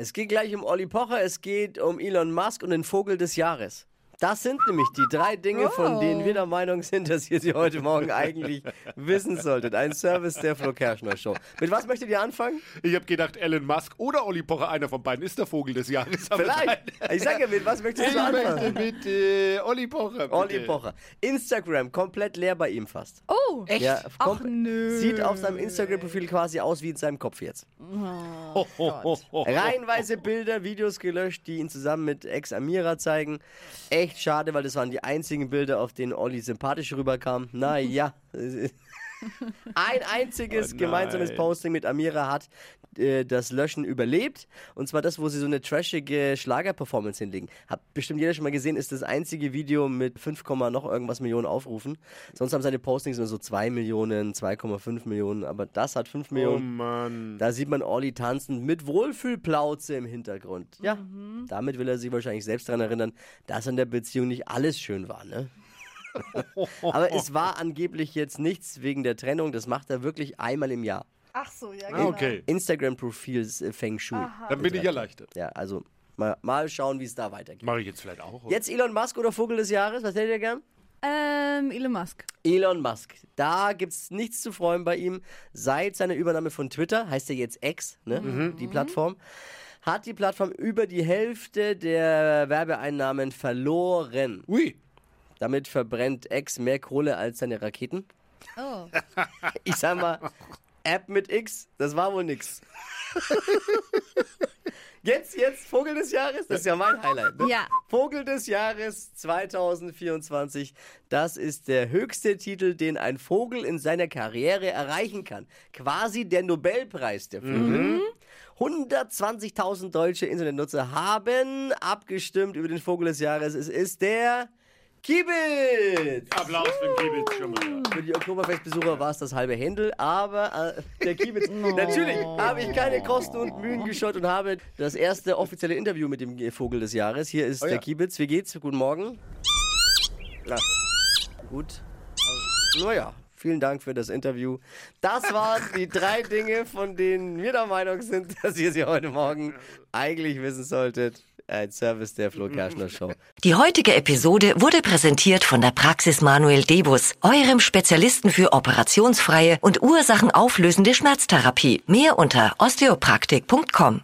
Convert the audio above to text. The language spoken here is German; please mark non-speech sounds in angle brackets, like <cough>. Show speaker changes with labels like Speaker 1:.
Speaker 1: Es geht gleich um Olli Pocher, es geht um Elon Musk und den Vogel des Jahres. Das sind nämlich die drei Dinge, von denen wir der Meinung sind, dass ihr sie heute Morgen eigentlich wissen solltet. Ein Service der Flo Kerschner Show. Mit was möchtet ihr anfangen?
Speaker 2: Ich habe gedacht, Elon Musk oder Olli Pocher, einer von beiden, ist der Vogel des Jahres.
Speaker 1: Vielleicht. Ich sage ja, mit was möchtest
Speaker 2: Ich
Speaker 1: du
Speaker 2: möchte
Speaker 1: anfangen?
Speaker 2: mit äh, Olli Pocher. Bitte.
Speaker 1: Olli Pocher. Instagram komplett leer bei ihm fast.
Speaker 3: Oh,
Speaker 2: Echt?
Speaker 1: Ja,
Speaker 3: Ach, nö.
Speaker 1: Sieht auf seinem Instagram-Profil quasi aus wie in seinem Kopf jetzt. <laughs>
Speaker 2: Ho.
Speaker 1: Reihenweise Bilder, Videos gelöscht, die ihn zusammen mit Ex Amira zeigen. Echt schade, weil das waren die einzigen Bilder, auf denen Olli sympathisch rüberkam. Naja. <laughs> Ein einziges
Speaker 2: Oh
Speaker 1: gemeinsames Posting mit Amira hat äh, das Löschen überlebt. Und zwar das, wo sie so eine trashige Schlagerperformance hinlegen. Hat bestimmt jeder schon mal gesehen, ist das einzige Video mit 5, noch irgendwas Millionen Aufrufen. Sonst haben seine Postings nur so 2 Millionen, 2,5 Millionen, aber das hat 5
Speaker 2: Oh
Speaker 1: Millionen.
Speaker 2: Mann.
Speaker 1: Da sieht man Olli tanzen mit Wohlfühlplauze im Hintergrund. Ja, damit will er sich wahrscheinlich selbst daran erinnern, dass in der Beziehung nicht alles schön war, ne? <laughs> Aber es war angeblich jetzt nichts wegen der Trennung, das macht er wirklich einmal im Jahr.
Speaker 3: Ach so, ja,
Speaker 2: Ah,
Speaker 3: genau.
Speaker 2: okay.
Speaker 1: Instagram-Profils äh, Feng Shui.
Speaker 2: Dann bin ich erleichtert.
Speaker 1: Ja, also mal, mal schauen, wie es da weitergeht.
Speaker 2: Mache ich jetzt vielleicht auch. oder?
Speaker 1: Jetzt Elon Musk oder Vogel des Jahres, was hättet ihr gern?
Speaker 3: Ähm, Elon Musk.
Speaker 1: Elon Musk. Da gibt es nichts zu freuen bei ihm. Seit seiner Übernahme von Twitter, heißt er jetzt X, ne? die Plattform, hat die Plattform über die Hälfte der Werbeeinnahmen verloren.
Speaker 2: Ui.
Speaker 1: Damit verbrennt X mehr Kohle als seine Raketen.
Speaker 3: Oh.
Speaker 1: Ich sag mal, App mit X, das war wohl nix. Jetzt, jetzt, Vogel des Jahres, das ist ja mein Highlight. Ne?
Speaker 3: Ja.
Speaker 1: Vogel des Jahres 2024, das ist der höchste Titel, den ein Vogel in seiner Karriere erreichen kann. Quasi der Nobelpreis der Vögel. 120.000 deutsche Internetnutzer haben abgestimmt über den Vogel des Jahres. Es ist der Kiebitz.
Speaker 2: Applaus für den Kiebitz schon mal.
Speaker 1: Für die Oktoberfestbesucher war es das halbe Händel, aber äh, der Kiebitz. <laughs> Natürlich habe ich keine Kosten und Mühen gescheut und habe das erste offizielle Interview mit dem Vogel des Jahres. Hier ist
Speaker 2: Oh ja.
Speaker 1: der Kiebitz. Wie geht's? Guten Morgen. Ja. Gut. Naja, vielen Dank für das Interview. Das waren die drei Dinge, von denen wir der Meinung sind, <laughs> dass ihr sie heute Morgen eigentlich wissen solltet. Ein Service der Flo Kerschner Show.
Speaker 4: Die heutige Episode wurde präsentiert von der Praxis Manuel Debus, eurem Spezialisten für operationsfreie und ursachenauflösende Schmerztherapie. Mehr unter osteopraktik.com.